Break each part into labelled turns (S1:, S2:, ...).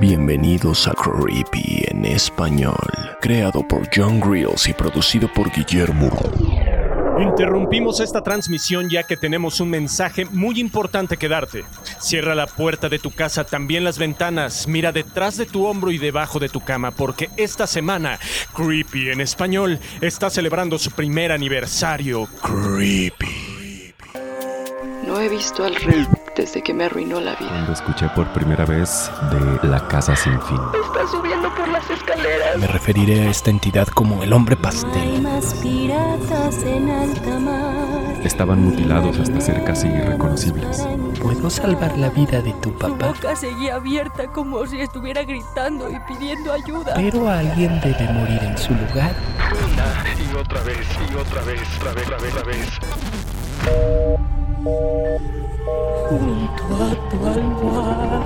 S1: Bienvenidos a Creepy en español, creado por John Grills y producido por Guillermo.
S2: Interrumpimos esta transmisión ya que tenemos un mensaje muy importante que darte. Cierra la puerta de tu casa, también las ventanas, mira detrás de tu hombro y debajo de tu cama, porque esta semana Creepy en español está celebrando su primer aniversario.
S1: Creepy.
S3: No he visto al rey desde que me arruinó la vida.
S4: Cuando escuché por primera vez de La Casa Sin Fin.
S3: Está subiendo por las escaleras.
S5: Me referiré a esta entidad como el hombre pastel.
S6: más piratas en alta mar.
S4: Estaban mutilados hasta ser casi irreconocibles.
S5: ¿Puedo salvar la vida de tu
S6: Su
S5: papá?
S6: boca seguía abierta como si estuviera gritando y pidiendo ayuda.
S5: Pero alguien debe morir en su lugar.
S7: y otra vez, y otra vez, otra vez, otra vez, otra vez.
S6: Junto a tu almohada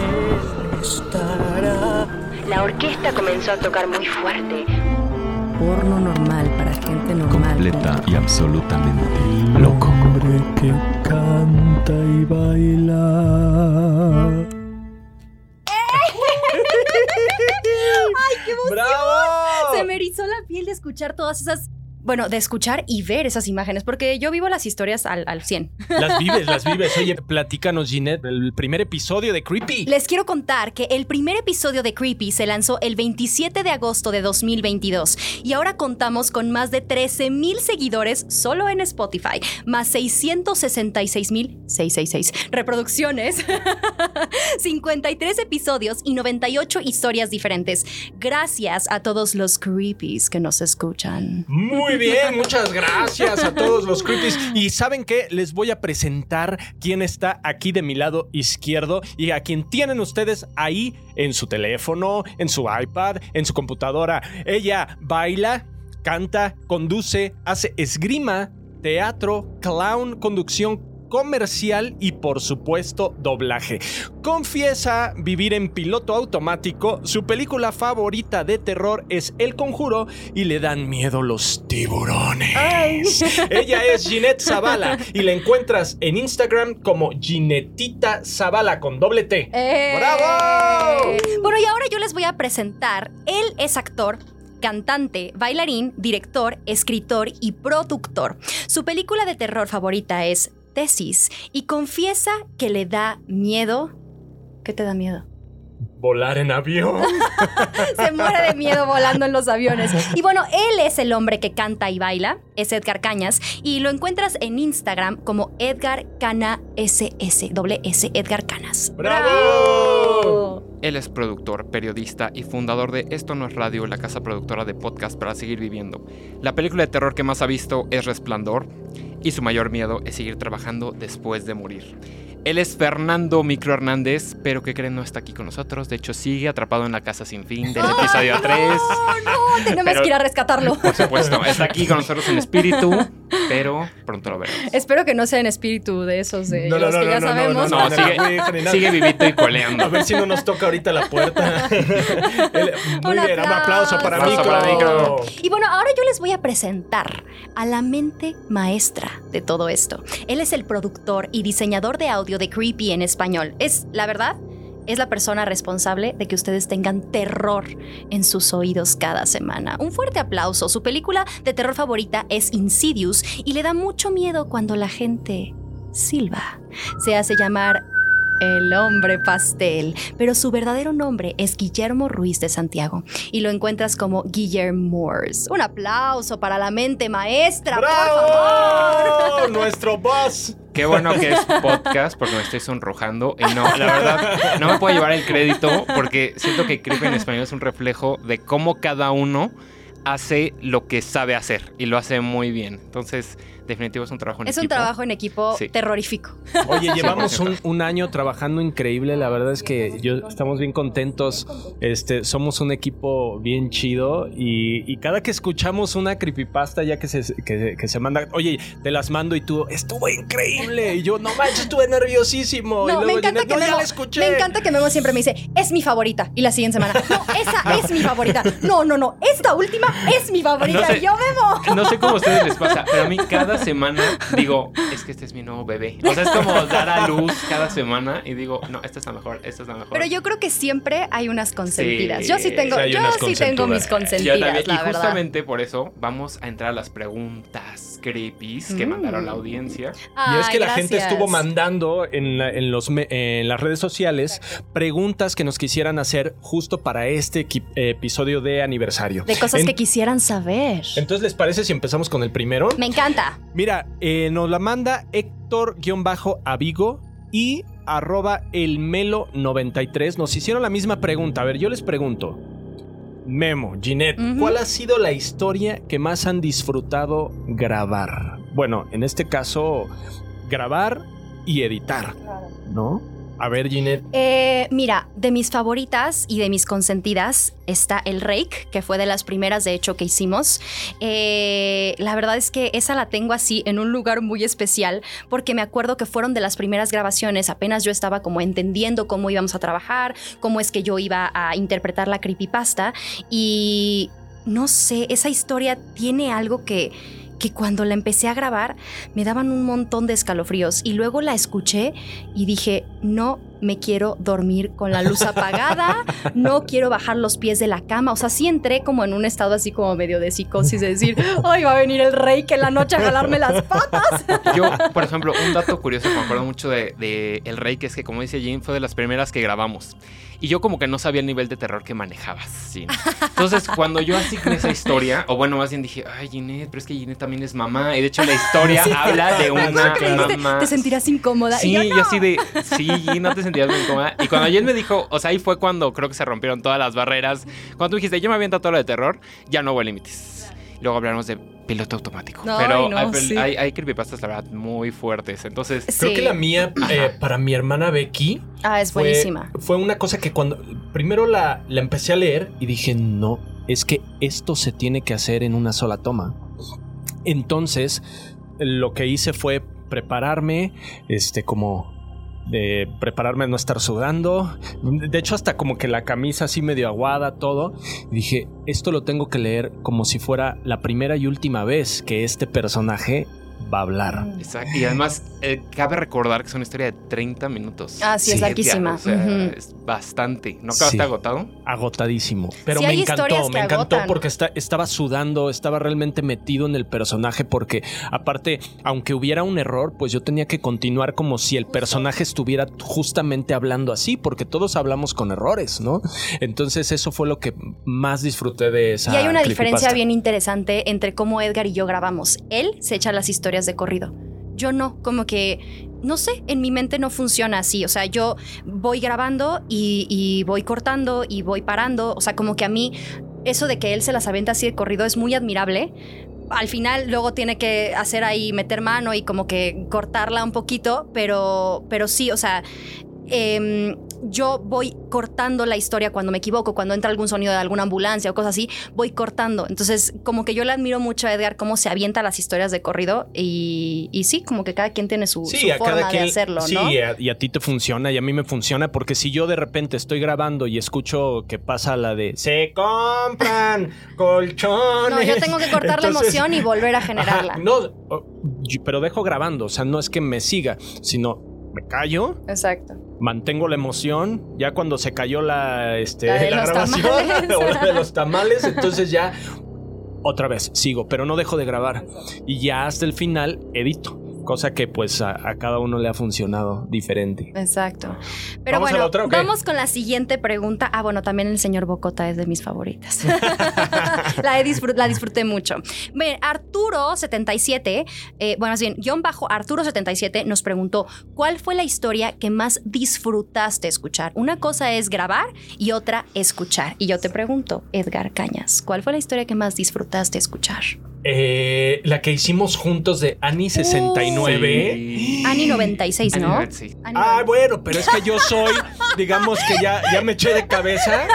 S6: él estará.
S8: La orquesta comenzó a tocar muy fuerte.
S9: Porno normal para gente normal.
S4: Completa y absolutamente loco.
S10: hombre que canta y baila.
S11: ¡Ay, qué emoción!
S2: ¡Bravo!
S11: Se me erizó la piel de escuchar todas esas. Bueno, de escuchar y ver esas imágenes, porque yo vivo las historias al, al 100.
S2: Las vives, las vives. Oye, platícanos, Ginette, el primer episodio de Creepy.
S11: Les quiero contar que el primer episodio de Creepy se lanzó el 27 de agosto de 2022 y ahora contamos con más de 13 mil seguidores solo en Spotify, más 666 mil 666 reproducciones, 53 episodios y 98 historias diferentes. Gracias a todos los Creepies que nos escuchan.
S2: Muy bien, muchas gracias a todos los creepies. Y saben qué, les voy a presentar quién está aquí de mi lado izquierdo y a quien tienen ustedes ahí en su teléfono, en su iPad, en su computadora. Ella baila, canta, conduce, hace esgrima, teatro, clown, conducción comercial y por supuesto doblaje. Confiesa vivir en piloto automático, su película favorita de terror es El Conjuro y le dan miedo los tiburones. Ella es Ginette Zavala y la encuentras en Instagram como Ginetita Zavala con doble T.
S11: ¡Eh!
S2: ¡Bravo!
S11: Bueno, y ahora yo les voy a presentar. Él es actor. Cantante, bailarín, director, escritor y productor. Su película de terror favorita es Tesis y confiesa que le da miedo. ¿Qué te da miedo?
S2: Volar en avión.
S11: Se muere de miedo volando en los aviones. Y bueno, él es el hombre que canta y baila, es Edgar Cañas, y lo encuentras en Instagram como Edgar Cana SS, doble S, Edgar Canas.
S2: ¡Bravo!
S12: Él es productor, periodista y fundador de Esto No es Radio, la casa productora de podcast para seguir viviendo. La película de terror que más ha visto es Resplandor y su mayor miedo es seguir trabajando después de morir. Él es Fernando Micro Hernández, pero que creen no está aquí con nosotros. De hecho, sigue atrapado en la casa sin fin del episodio 3.
S11: ¡Oh, no! Tenemos
S12: Pero-
S11: que ir a rescatarlo.
S12: Por supuesto, está aquí con nosotros en espíritu, pero pronto lo veremos.
S11: Espero que no sea en espíritu de esos de
S2: No, no,
S11: los
S2: no,
S11: que ya
S2: no, no,
S11: sabemos.
S2: no,
S12: No,
S2: no,
S12: sigue-
S2: no, no, no, no.
S12: sigue vivito y coleando.
S2: A ver si no nos toca ahorita la puerta. Muy
S11: Un
S2: bien, un aplauso para
S12: aplauso para Micro.
S11: Y bueno, ahora yo les voy a presentar a la mente maestra de todo esto. Él es el productor y diseñador de audio de Creepy en español. Es, la verdad, es la persona responsable de que ustedes tengan terror en sus oídos cada semana. Un fuerte aplauso. Su película de terror favorita es Insidious y le da mucho miedo cuando la gente silba. Se hace llamar el hombre pastel, pero su verdadero nombre es Guillermo Ruiz de Santiago y lo encuentras como Guillermo Moores. Un aplauso para la mente maestra, por favor.
S2: Nuestro boss.
S12: Qué bueno que es podcast porque me estoy sonrojando. Y no, la verdad, no me puedo llevar el crédito porque siento que Creep en español es un reflejo de cómo cada uno hace lo que sabe hacer y lo hace muy bien. Entonces, definitivo es un trabajo en
S11: Es
S12: equipo.
S11: un trabajo en equipo
S12: Sí.
S11: terrorífico.
S2: Oye, llevamos
S12: 100%.
S2: un, un año trabajando increíble. La verdad es que yo estamos bien contentos. Este, somos un equipo bien chido. Y, y cada que escuchamos una creepypasta, ya que se, que, que se manda, oye, te las mando y tú, estuvo increíble. Y yo, no manches, estuve nerviosísimo. y
S11: No,
S2: luego
S11: me encanta que
S2: "No, ya
S11: Memo,
S2: la escuché.
S11: me encanta que Memo siempre me dice, es mi favorita. Y la siguiente semana, no, esa es mi favorita. No, no, no, esta última es mi favorita.
S12: No sé.
S11: Y yo, Memo.
S12: No sé cómo a ustedes les pasa, pero a mí cada semana digo, es que este es mi nuevo bebé. O sea, es como dar a luz cada semana y digo, no, esta es la mejor, esta es la mejor.
S11: Pero yo creo que siempre hay unas consentidas.
S12: Sí,
S11: yo sí tengo, yo sí tengo mis
S12: Yo
S11: consentidas,
S12: también,
S11: la
S12: y
S11: verdad.
S12: justamente por eso vamos a entrar a las preguntas creepies que
S11: Mm.
S12: mandaron la audiencia.
S2: Y es que la gente estuvo mandando en, la- en los, me- en las redes sociales preguntas que nos quisieran hacer justo para este episodio de aniversario.
S11: De cosas
S2: En-
S11: que quisieran saber.
S2: Entonces, ¿les parece si empezamos con el primero?
S11: Me encanta.
S2: Mira, eh, nos la manda Héctor-Avigo y arroba elmelo93. Nos hicieron la misma pregunta. A ver, yo les pregunto. Memo, Ginette. ¿cuál ha sido la historia que más han disfrutado grabar? Bueno, en este caso, grabar y editar, ¿no? A ver, Ginette.
S11: Eh, mira, de mis favoritas y de mis consentidas está el Rake, que fue de las primeras de hecho que hicimos. Eh, la verdad es que esa la tengo así en un lugar muy especial porque me acuerdo que fueron de las primeras grabaciones, apenas yo estaba como entendiendo cómo íbamos a trabajar, cómo es que yo iba a interpretar la creepypasta y no sé, esa historia tiene algo que que cuando la empecé a grabar me daban un montón de escalofríos y luego la escuché y dije, no me quiero dormir con la luz apagada, no quiero bajar los pies de la cama, o sea, sí entré como en un estado así como medio de psicosis, de decir, ay, va a venir el rey que en la noche a jalarme las patas.
S12: Yo, por ejemplo, un dato curioso que me acuerdo mucho de, de El Rey, que es que como dice Jane, fue de las primeras que grabamos. Y yo como que no sabía el nivel de terror que manejabas. ¿sí? Entonces, cuando yo asigné esa historia, o bueno, más bien dije, ay, Ginette, pero es que Ginette también es mamá. Y de hecho la historia habla de una mamá.
S11: Te sentirás incómoda.
S12: Sí,
S11: y yo,
S12: yo,
S11: no.
S12: así de, sí, Gin, no te sentías muy incómoda. Y cuando Jen me dijo, o sea, ahí fue cuando creo que se rompieron todas las barreras. Cuando tú dijiste, yo me aviento todo lo de terror, ya no hubo límites. Luego hablaremos de piloto automático. Pero
S11: no,
S12: hay,
S11: sí.
S12: hay, hay creepypastas, la verdad, muy fuertes. Entonces,
S11: Sí.
S2: Creo que la mía, eh, para mi hermana Becky,
S11: Ah, es
S2: fue,
S11: buenísima.
S2: fue una cosa que cuando primero la, la empecé a leer y dije, no, es que esto se tiene que hacer en una sola toma. Entonces, lo que hice fue prepararme, este, como de prepararme a no estar sudando. De hecho, hasta como que la camisa así medio aguada, todo. Dije, esto lo tengo que leer como si fuera la primera y última vez que este personaje va a hablar.
S12: exacto. Y además, eh, cabe recordar que es una historia de 30 minutos.
S11: Ah, sí, es larguísima.
S12: O sea,
S11: Ujú.
S12: es bastante. ¿No acabaste
S2: Sí.
S12: agotado?
S2: agotadísimo. Pero
S11: Sí,
S2: me encantó, me encantó
S11: agotan.
S2: porque está- estaba sudando, estaba realmente metido en el personaje porque aparte, aunque hubiera un error, pues yo tenía que continuar como si el personaje estuviera justamente hablando así, porque todos hablamos con errores, ¿no? Entonces eso fue lo que más disfruté de esa.
S11: Y hay una diferencia bien interesante entre cómo Edgar y yo grabamos. Él se echa las historias de corrido. Yo no, como que, no sé, en mi mente no funciona así. O sea, yo voy grabando y, voy cortando y voy parando. O sea, como que a mí eso de que él se las aventa así de corrido es muy admirable. Al final luego tiene que hacer ahí, meter mano y como que cortarla un poquito, pero, pero sí, o sea, em, yo voy cortando la historia cuando me equivoco, cuando entra algún sonido de alguna ambulancia o cosas así, voy cortando. Entonces, como que yo le admiro mucho a Edgar cómo se avienta las historias de corrido y, y sí, como que cada quien tiene su, su
S2: Sí, a
S11: forma
S2: cada quien.
S11: de hacerlo,
S2: sí,
S11: ¿no?
S2: y a, y a ti te funciona y a mí me funciona porque si yo de repente estoy grabando y escucho que pasa la de se compran colchones.
S11: No, yo tengo que cortar la emoción y volver a generarla.
S2: Ajá, no, pero dejo grabando, o sea, no es que me siga, sino me callo,
S11: Exacto.
S2: mantengo la emoción, ya cuando se cayó la, este,
S11: La de
S2: la
S11: los
S2: grabación, la de los tamales, entonces ya otra vez sigo, pero no dejo de grabar y ya hasta el final edito. Cosa que pues a, a cada uno le ha funcionado diferente.
S11: Exacto. Pero
S2: ¿Vamos
S11: bueno,
S2: otra
S11: vamos con la siguiente pregunta. Ah, bueno, también el señor Bocota es de mis favoritas. la, he disfrut- la disfruté mucho. Bien, Arturo77, eh, bueno, bien, guion bajo Arturo77 nos preguntó, ¿cuál fue la historia que más disfrutaste escuchar? Una cosa es grabar y otra escuchar. Y yo te pregunto, Edgar Cañas, ¿cuál fue la historia que más disfrutaste escuchar?
S2: Eh, la que hicimos juntos de Ani 69.
S11: Ani 96, ¿no?
S12: Animal, sí.
S11: Ani
S2: Ah, bueno, pero es que yo soy, digamos que ya, ya me eché de cabeza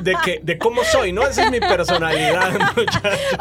S2: de que de cómo soy, ¿no? Esa es mi personalidad.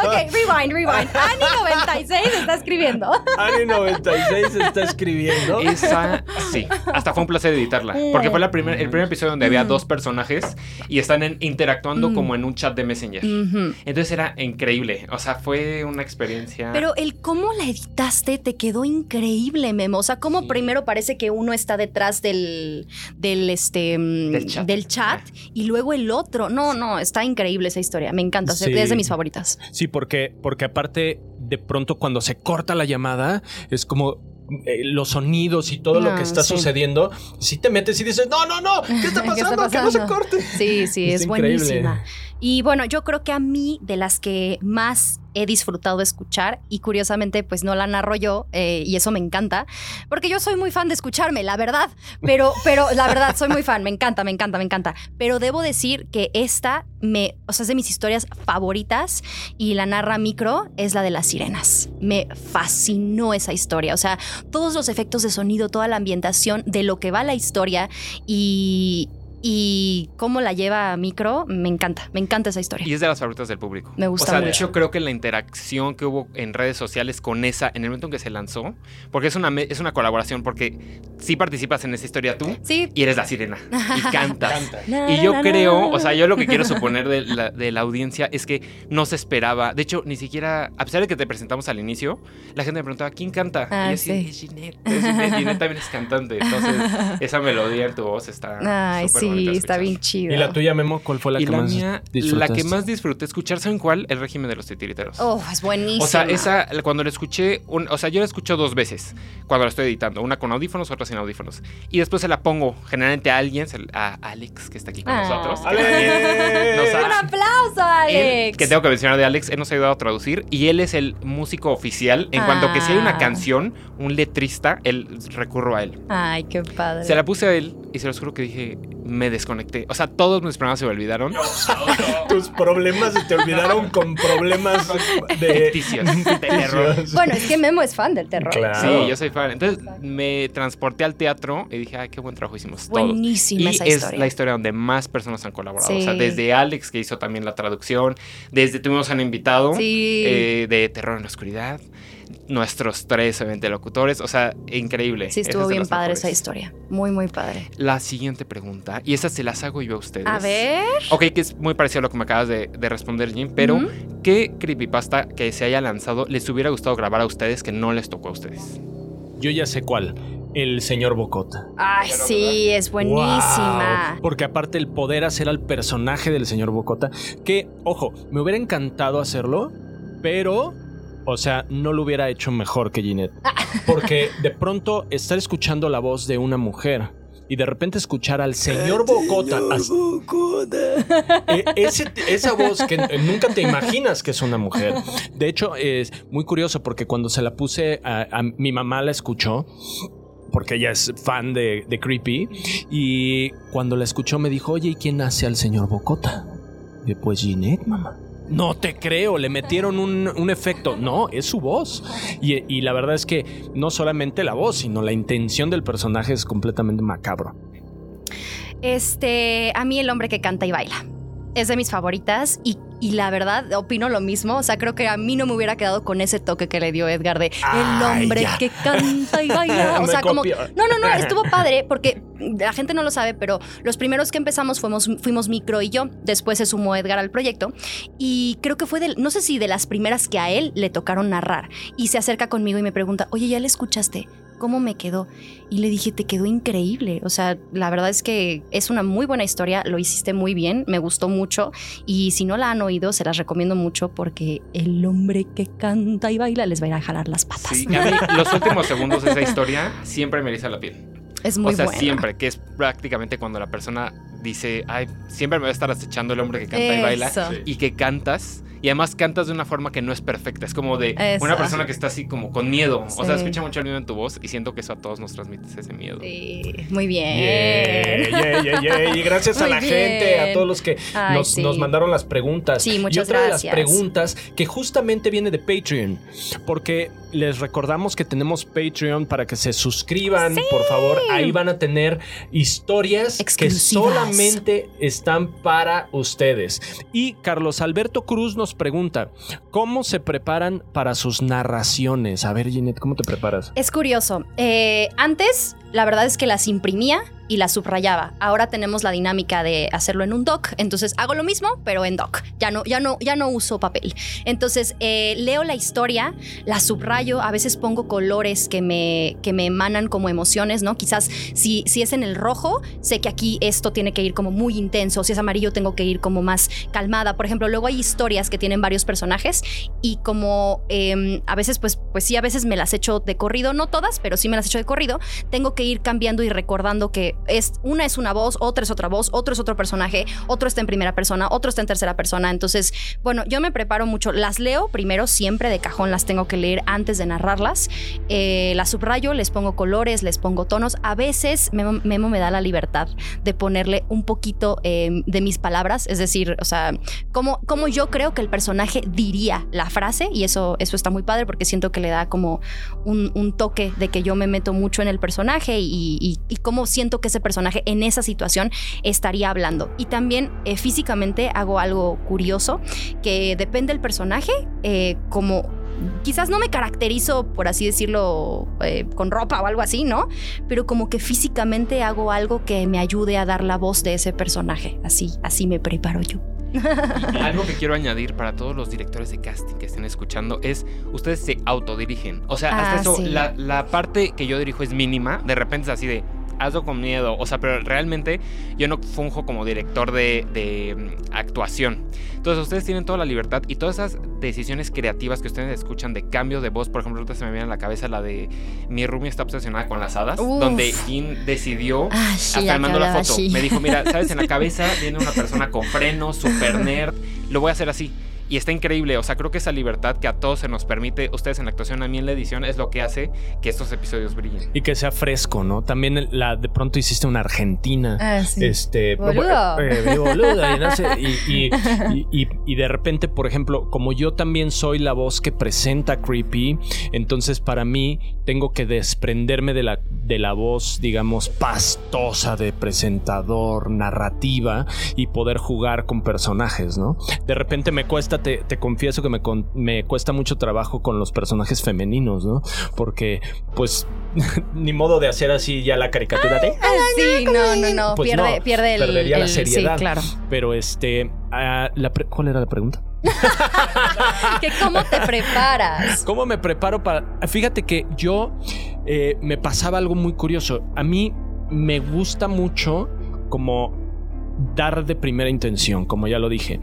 S11: Ok, rewind, rewind. Ani 96 está escribiendo.
S2: Ani 96 está escribiendo.
S12: Esa, sí. Hasta fue un placer editarla. Porque fue la primer, el primer episodio donde había dos personajes y están en- interactuando como en un chat de Messenger. Entonces era increíble. O sea, fue una experiencia.
S11: Pero el cómo la editaste te quedó increíble, Memo. O sea, cómo primero parece que uno está detrás del, del, este, mm,
S12: Del chat.
S11: del chat y luego el otro. No, no, está increíble esa historia. Me encanta.
S2: Sí.
S11: Es de mis favoritas.
S2: Sí, porque, porque aparte, de pronto cuando se corta la llamada, es como eh, los sonidos y todo lo
S11: No,
S2: que está
S11: sí.
S2: sucediendo. Si te metes y dices, no, no, no, ¿qué está
S11: ¿Qué
S2: pasando?
S11: está
S2: Que no se corte.
S11: Sí, sí,
S2: Es
S11: buenísima. Y bueno, yo creo que a mí, de las que más he disfrutado escuchar, y curiosamente, pues no la narro yo, eh, y eso me encanta, porque yo soy muy fan de escucharme, la verdad. Pero, pero la verdad, soy muy fan, me encanta, me encanta, me encanta. Pero debo decir que esta me, o sea, es de mis historias favoritas, y la narra micro es la de las sirenas. Me fascinó esa historia. O sea, todos los efectos de sonido, toda la ambientación de lo que va la historia y, y cómo la lleva a micro, me encanta, me encanta esa historia.
S12: Y es de las favoritas del público.
S11: Me gusta
S12: O sea, de
S11: mucho.
S12: hecho, creo que la interacción que hubo en redes sociales con esa, en el momento en que se lanzó, porque es una, es una colaboración, porque sí participas en esa historia tú
S11: Sí.
S12: y eres la sirena y cantas.
S11: Na,
S12: Y yo
S11: na,
S12: creo,
S11: na.
S12: o sea, yo lo que quiero suponer de la, de la audiencia es que no se esperaba. De hecho, ni siquiera, a pesar de que te presentamos al inicio, la gente me preguntaba, ¿quién canta?
S11: Ah,
S12: y yo así,
S11: sí.
S12: es Ginette. Es Ginette. Ginette también es cantante. Entonces, esa melodía en tu voz está.
S11: Ay,
S12: súper
S11: sí, está bien chido.
S2: ¿Y la tuya, Memo? ¿Cuál fue la
S12: y
S2: que
S12: la
S2: más
S12: mía, la que más disfruté escuchar, ¿saben cuál? El régimen de los titiriteros.
S11: Oh, es buenísimo.
S12: O sea, esa, cuando la escuché, un- o sea, yo la escucho dos veces cuando la estoy editando, una con audífonos, otra sin audífonos. Y después se la pongo generalmente a alguien, a Alex, que está aquí con
S11: Ah.
S12: nosotros. nos ha-
S11: Un aplauso,
S12: él,
S11: Alex.
S12: que tengo que mencionar de Alex, él nos ha ayudado a traducir y él es el músico oficial. En cuanto que si hay una
S11: Ah.
S12: canción, un letrista, él recurro a él.
S11: Ay, qué padre.
S12: Se la puse a él y se los juro que dije, me desconecté. O sea, todos mis programas se me olvidaron.
S2: Tus problemas se te olvidaron con problemas de...
S12: Ficticios, de terror.
S11: Bueno, es que Memo es fan del terror.
S2: Claro.
S12: Sí, yo soy fan. Entonces me transporté al teatro y dije, ay, qué buen trabajo hicimos todos.
S11: Buenísima
S12: y
S11: esa
S12: es
S11: historia.
S12: la historia donde más personas han colaborado. O sea, desde Alex, que hizo también la traducción, desde tuvimos a un invitado
S11: Sí.
S12: eh, de Terror en la Oscuridad, nuestros tres obviamente locutores, o sea, increíble.
S11: Sí, estuvo
S12: es
S11: bien padre
S12: mejores.
S11: esa historia. Muy, muy padre.
S12: La siguiente pregunta, y esa se las hago yo a ustedes.
S11: A ver.
S12: Ok, que es muy parecido a lo que me acabas de, de responder, Jim, pero. ¿qué creepypasta que se haya lanzado les hubiera gustado grabar a ustedes que no les tocó a ustedes?
S2: Yo ya sé cuál. El señor Bocota.
S11: Ay, sí, es buenísima.
S2: Wow. Porque aparte el poder hacer al personaje del señor Bocota, que, ojo, me hubiera encantado hacerlo, pero, o sea, no lo hubiera hecho mejor que Ginette. Porque de pronto estar escuchando la voz de una mujer y de repente escuchar al señor Bocota. as- Eh, ese- esa voz que eh, nunca te imaginas que es una mujer. De hecho, es muy curioso porque cuando se la puse a, a- mi mamá la escuchó porque ella es fan de, de Creepy. Y cuando la escuchó me dijo, oye, ¿y quién hace al señor Bocota? Y yo, pues Ginette, mamá. No te creo, le metieron un, un efecto. No, es su voz. Y, y la verdad es que no solamente la voz, sino la intención del personaje es completamente macabro.
S11: Este, a mí el hombre que canta y baila. Es de mis favoritas y, y la verdad opino lo mismo. O sea, creo que a mí no me hubiera quedado con ese toque que le dio Edgar de el hombre que canta y baila. O sea, como... No, no, no, estuvo padre porque la gente no lo sabe, pero los primeros que empezamos fuimos, fuimos Micro y yo. Después se sumó Edgar al proyecto y creo que fue de, no sé si de las primeras que a él le tocaron narrar. Y se acerca conmigo y me pregunta, oye, ¿ya le escuchaste? ¿Cómo me quedó? Y le dije, te quedó increíble. O sea, la verdad es que es una muy buena historia, lo hiciste muy bien, me gustó mucho. Y si no la han oído, se las recomiendo mucho porque el hombre que canta y baila les va a ir a jalar las patas.
S12: Sí, a mí, los últimos segundos de esa historia siempre me eriza la piel.
S11: Es muy
S12: O sea,
S11: buena.
S12: siempre, que es prácticamente cuando la persona dice, ay, siempre me va a estar acechando el hombre que canta y baila.
S11: Eso.
S12: Y que cantas. Y además cantas de una forma que no es perfecta. Es como de una persona que está así como con miedo. O sea, escucha mucho el miedo en tu voz y siento que eso a todos nos transmite ese miedo.
S11: Sí, muy bien.
S2: Yeah, yeah, yeah, yeah. Y gracias a la
S11: bien.
S2: gente, a todos los que
S11: Ay,
S2: nos,
S11: sí.
S2: nos mandaron las preguntas.
S11: Sí,
S2: y
S11: muchas
S2: otra de las
S11: gracias.
S2: preguntas que justamente viene de Patreon, porque les recordamos que tenemos Patreon para que se suscriban, por favor. Ahí van a tener historias que solamente están para ustedes. Y Carlos Alberto Cruz nos pregunta, ¿cómo se preparan para sus narraciones? A ver, Ginette, ¿cómo te preparas?
S11: Es curioso. Eh, antes, la verdad es que las imprimía y las subrayaba. Ahora tenemos la dinámica de hacerlo en un doc. Entonces hago lo mismo, pero en doc. Ya no, ya no, ya no uso papel. Entonces eh, leo la historia, la subrayo. A veces pongo colores que me, que me emanan como emociones, ¿no? Quizás si, si es en el rojo, sé que aquí esto tiene que ir como muy intenso. Si es amarillo, tengo que ir como más calmada. Por ejemplo, luego hay historias que tienen varios personajes y como eh, a veces, pues, pues sí, a veces me las echo de corrido, no todas, pero sí me las echo de corrido. Tengo que ir cambiando y recordando que es una es una voz, otra es otra voz, otro es otro personaje, otro está en primera persona, otro está en tercera persona. Entonces, bueno, yo me preparo mucho. Las leo primero, siempre de cajón las tengo que leer antes de narrarlas. Eh, las subrayo, les pongo colores, les pongo tonos. A veces Memo, me da la libertad de ponerle un poquito eh, de mis palabras, es decir, o sea, cómo, yo creo que el personaje diría la frase y eso, eso está muy padre porque siento que le da como un, toque de que yo me meto mucho en el personaje y cómo siento que ese personaje en esa situación estaría hablando. Y también eh, físicamente hago algo curioso que depende del personaje, eh, como quizás no me caracterizo, por así decirlo, eh, con ropa o algo así, ¿no? Pero como que físicamente hago algo que me ayude a dar la voz de ese personaje. Así, así me preparo yo.
S12: Algo que quiero añadir para todos los directores de casting que estén escuchando es ustedes se autodirigen. O sea, hasta
S11: Ah,
S12: eso,
S11: sí.
S12: la, la parte que yo dirijo es mínima. De repente es así de hazlo con miedo. O sea, pero realmente yo no funjo como director de, de, mm, actuación. Entonces ustedes tienen toda la libertad y todas esas decisiones creativas que ustedes escuchan de cambio de voz. Por ejemplo, ahorita se me viene a la cabeza la de mi roomie está obsesionada con las hadas.
S11: Uf.
S12: Donde Jean decidió
S11: Ah, sí,
S12: hasta me mandó la foto.
S11: así.
S12: Me dijo, mira, ¿sabes? En la cabeza viene una persona con freno, super nerd. Lo voy a hacer así. Y está increíble. O sea, creo que esa libertad que a todos se nos permite, ustedes en la actuación, a mí en la edición, es lo que hace que estos episodios brillen.
S2: Y que sea fresco, ¿no? También la de pronto hiciste una Argentina.
S11: Ah, sí.
S2: Este.
S11: Boludo.
S2: eh, boluda, y, no sé, y- y- y- y- y de repente, por ejemplo, como yo también soy la voz que presenta Creepy, entonces para mí tengo que desprenderme de la, de la voz, digamos, pastosa de presentador, narrativa y poder jugar con personajes, ¿no? De repente me cuesta, te, te confieso que me, con- me cuesta mucho trabajo con los personajes femeninos, ¿no? Porque, pues, ni modo de hacer así ya la caricatura de...
S11: Sí, no, no, no.
S2: Pues
S11: pierde,
S2: no,
S11: pierde el.
S2: perdería la
S11: el-
S2: seriedad.
S11: Sí, claro.
S2: Pero este, ah, la ¿cuál era la pregunta?
S11: que ¿Cómo te preparas?
S2: ¿Cómo me preparo para...? Fíjate que yo eh, me pasaba algo muy curioso. A mí me gusta mucho como dar de primera intención, como ya lo dije.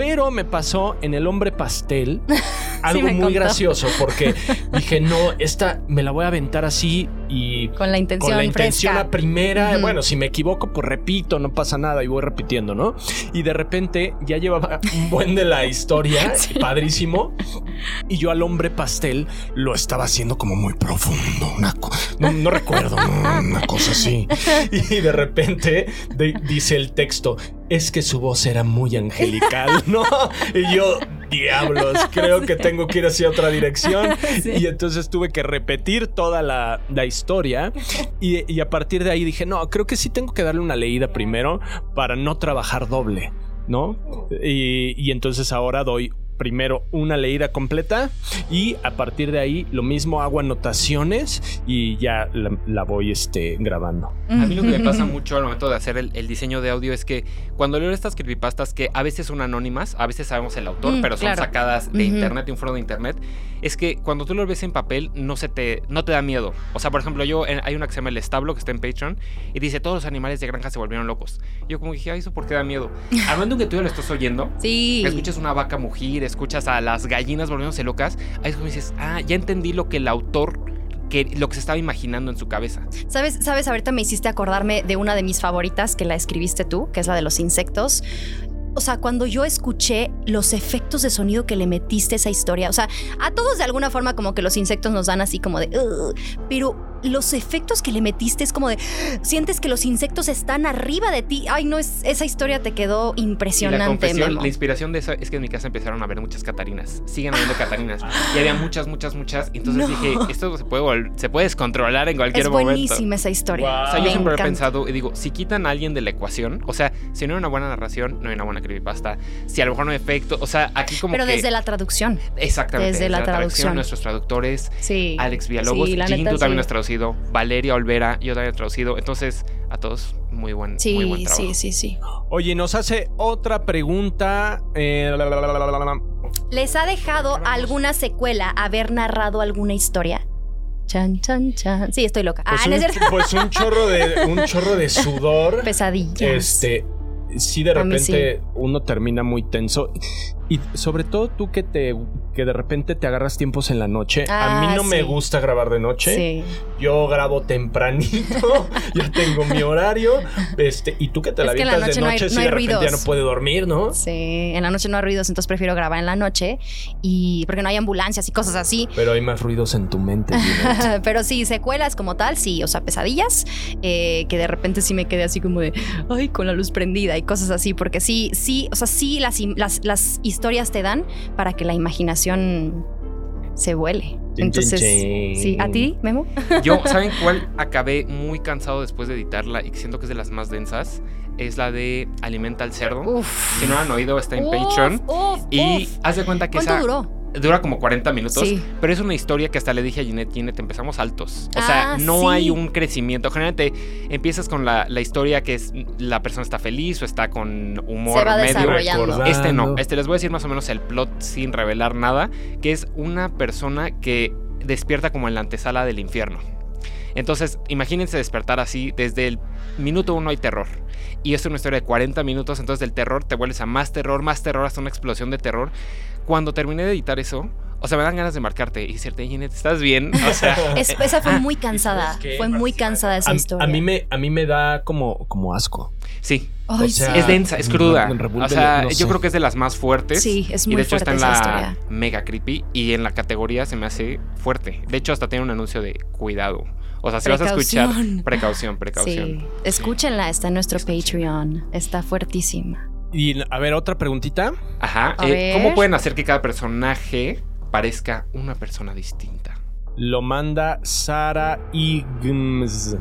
S2: Pero me pasó en El Hombre Pastel algo muy
S11: contó.
S2: gracioso porque dije, no, esta me la voy a aventar así y
S11: Con la intención
S2: con la intención
S11: fresca.
S2: a primera. Bueno, si me equivoco, pues repito, no pasa nada y voy repitiendo, ¿no? Y de repente ya llevaba un buen de la historia, padrísimo. Y yo al hombre pastel lo estaba haciendo como muy profundo. Una no, no recuerdo, una cosa así. Y de repente de- dice el texto: es que su voz era muy angelical, ¿no? Y yo, diablos, creo que tengo que ir hacia otra dirección. Y entonces tuve que repetir toda la, la historia. Y, y a partir de ahí dije: no, creo que sí tengo que darle una leída primero para no trabajar doble, ¿no? Y, y entonces ahora doy primero una leída completa y a partir de ahí lo mismo hago anotaciones y ya la, la voy este, grabando.
S12: A mí lo que me pasa mucho al momento de hacer el, el diseño de audio es que cuando leo estas creepypastas que a veces son anónimas, a veces sabemos el autor,
S11: Mm,
S12: pero son
S11: claro.
S12: sacadas de internet, de un foro de internet, es que cuando tú lo ves en papel no se te no te da miedo. O sea, por ejemplo, yo en- hay una que se llama El Establo que está en Patreon y dice todos los animales de granja se volvieron locos. Yo como dije, "Ay, eso por qué da miedo." En que tú ya lo estás oyendo,
S11: Sí.
S12: escuchas una vaca mugir, escuchas a las gallinas volviéndose locas, ahí es como dices, "Ah, ya entendí lo que el autor que lo que se estaba imaginando en su cabeza."
S11: ¿Sabes, sabes, ahorita me hiciste acordarme de una de mis favoritas que la escribiste tú, que es la de los insectos. O sea, cuando yo escuché los efectos de sonido que le metiste a esa historia, o sea, a todos de alguna forma como que los insectos nos dan así como de, pero los efectos que le metiste es como de, sientes que los insectos están arriba de ti. Ay, no, es, esa historia te quedó
S12: Y la
S11: impresionante,
S12: confesión,
S11: Memo.
S12: la inspiración de eso es que en mi casa empezaron a haber muchas Catarinas. Siguen habiendo Catarinas. Y había muchas, muchas, muchas. Y entonces
S11: No.
S12: dije, esto se puede, se puede descontrolar en cualquier
S11: Es
S12: momento.
S11: buenísima esa historia.
S12: O sea, yo
S11: Me
S12: siempre he
S11: encanta.
S12: pensado y digo, si quitan a alguien de la ecuación, o sea, si no hay una buena narración, no hay una buena creepypasta. Si a lo mejor no hay efecto, o sea, aquí como
S11: Pero
S12: que...
S11: desde la traducción.
S12: Exactamente.
S11: desde la traducción.
S12: Nuestros traductores,
S11: Sí.
S12: Alex Villalobos,
S11: Sí, la
S12: Jin,
S11: neta,
S12: tú también
S11: sí.
S12: has traducido, Valeria Olvera, yo también he traducido. Entonces, a todos, muy buen, muy buen
S11: Sí,
S12: trabajo.
S11: sí, sí, sí.
S2: Oye, nos hace otra pregunta. eh, la, la, la, la, la, la, la.
S11: ¿Les ha dejado alguna secuela haber narrado alguna historia? Chan, chan, chan. Sí, estoy loca.
S2: Pues,
S11: ah, no
S2: un,
S11: es cierto.
S2: pues un chorro de un chorro de sudor.
S11: Pesadillas.
S2: Este, sí de repente uno termina muy tenso y sobre todo tú que te que de repente te agarras tiempos en la noche. a mí
S11: Ah,
S2: no me
S11: sí.
S2: gusta grabar de noche.
S11: Sí.
S2: Yo grabo tempranito, ya tengo mi horario. Este, y tú que te la
S11: Es
S2: avientas de
S11: noche no hay-
S2: noche,
S11: no
S2: sí
S11: hay
S2: de repente ya
S11: ruidos.
S2: no puede dormir, ¿no?
S11: Sí, en la noche no hay ruidos, entonces prefiero grabar en la noche y porque no hay ambulancias y cosas así.
S2: Pero hay más ruidos en tu mente.
S11: Pero sí, secuelas como tal, sí, o sea, pesadillas, eh, que de repente sí me quedé así como de, ay, con la luz prendida y cosas así, porque sí, sí, o sea, sí las, las, las historias te dan para que la imaginación se vuele. Entonces, sí, ¿a ti, Memo?
S12: Yo, ¿saben cuál acabé muy cansado después de editarla y que siento que es de las más densas? Es la de Alimenta al cerdo.
S11: Uf.
S12: Si no la han oído, está en
S11: Uf,
S12: Patreon.
S11: uf,
S12: y
S11: uf.
S12: haz de cuenta que
S11: ¿Cuánto
S12: esa
S11: duró?
S12: Dura como 40 minutos.
S11: Sí.
S12: Pero es una historia que hasta le dije a Ginette, Ginette, empezamos altos. O sea,
S11: Ah,
S12: no
S11: sí.
S12: hay un crecimiento. Generalmente empiezas con la, la historia que es la persona está feliz o está con humor
S11: Se va
S12: medio.
S11: desarrollando.
S12: Este no, este les voy a decir más o menos el plot sin revelar nada, que es una persona que despierta como en la antesala del infierno. Entonces, imagínense despertar así, desde el minuto uno hay terror. Y es una historia de 40 minutos, entonces del terror te vuelves a más terror, más terror, hasta una explosión de terror. Cuando terminé de editar eso, o sea, me dan ganas de marcarte y decirte, Ginette, ¿estás bien? O sea,
S11: Es- esa fue
S12: ah,
S11: muy cansada, fue muy cansada esa
S2: A,
S11: historia.
S2: a mí me a mí me da como como asco.
S12: sí.
S11: Ay,
S2: o sea,
S11: sí.
S12: Es densa, es cruda.
S2: revuelve,
S12: O sea,
S2: no
S12: yo
S2: sé.
S12: creo que es de las más fuertes.
S11: Sí, es
S12: Y
S11: muy
S12: de hecho está en
S11: fuerte
S12: la
S11: historia.
S12: mega creepy y en la categoría se me hace fuerte. De hecho, hasta tiene un anuncio de cuidado. O sea, si vas a escuchar,
S11: Precaución.
S12: precaución, precaución.
S11: Sí, escúchenla, está en nuestro Patreon, está fuertísima.
S2: Y a ver, otra preguntita.
S12: Ajá. Eh. ¿Cómo pueden hacer que cada personaje parezca una persona distinta?
S2: Lo manda Sara Igms.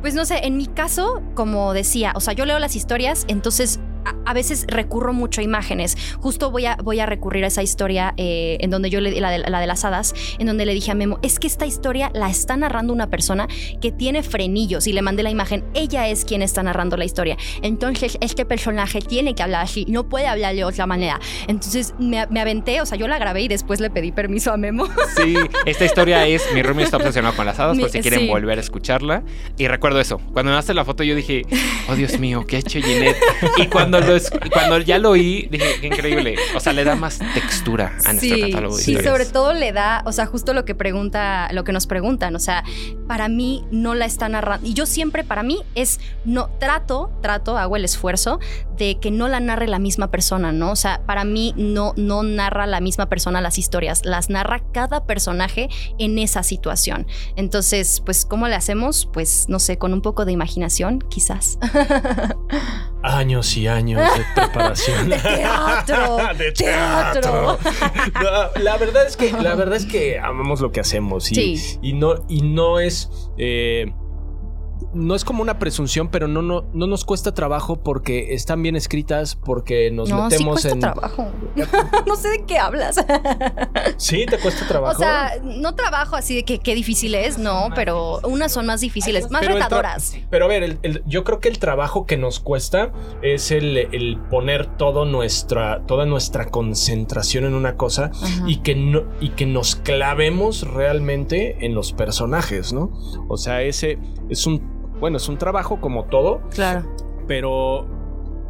S11: Pues no sé, en mi caso, como decía, o sea, yo leo las historias, entonces a, a veces recurro mucho a imágenes. Justo voy a, voy a recurrir a esa historia eh, en donde yo le la de, la de las hadas, en donde le dije a Memo, es que esta historia la está narrando una persona que tiene frenillos y le mandé la imagen, ella es quien está narrando la historia. Entonces, este personaje tiene que hablar así, no puede hablar de otra manera. Entonces me, me aventé, o sea, yo la grabé y después le pedí permiso a Memo.
S12: Sí, esta historia es mi roomie está obsesionado con las hadas, por si quieren
S11: sí.
S12: volver a escucharla. Y recuerdo eso, cuando me mandaste la foto yo dije, oh Dios mío, ¿qué ha hecho Ginette? Y cuando, lo es- y cuando ya lo oí, dije, qué increíble. O sea, le da más textura a nuestro catálogo de
S11: sí,
S12: historias.
S11: sobre todo le da, o sea, justo lo que pregunta, lo que nos preguntan, o sea, para mí no la está narrando. Y yo siempre, para mí, es, no, trato, trato, hago el esfuerzo de que no la narre la misma persona, ¿no? O sea, para mí no, no narra la misma persona las historias, las narra cada personaje en esa situación. Entonces, pues, ¿cómo le hacemos? Pues, no sé, con un poco de imaginación, quizás.
S2: Años y años de preparación.
S11: De teatro,
S2: de
S11: teatro.
S2: No, la verdad es que la verdad es que amamos lo que hacemos y,
S11: Sí.
S2: y no y no es eh, no es como una presunción, pero no, no, no nos cuesta trabajo porque están bien escritas, porque nos
S11: no,
S2: metemos
S11: sí cuesta
S2: en.
S11: trabajo. no sé de qué hablas.
S2: Sí, te cuesta trabajo.
S11: O sea, no trabajo así de que qué difícil es, no, pero unas son más difíciles, más
S2: Pero
S11: retadoras.
S2: Pero a ver, el- el- yo creo que el trabajo que nos cuesta es el, el poner todo nuestra, toda nuestra concentración en una cosa
S11: Ajá.
S2: y que, no, y que nos clavemos realmente en los personajes, ¿no? O sea, ese es un, bueno, es un trabajo como todo,
S11: Claro.
S2: pero...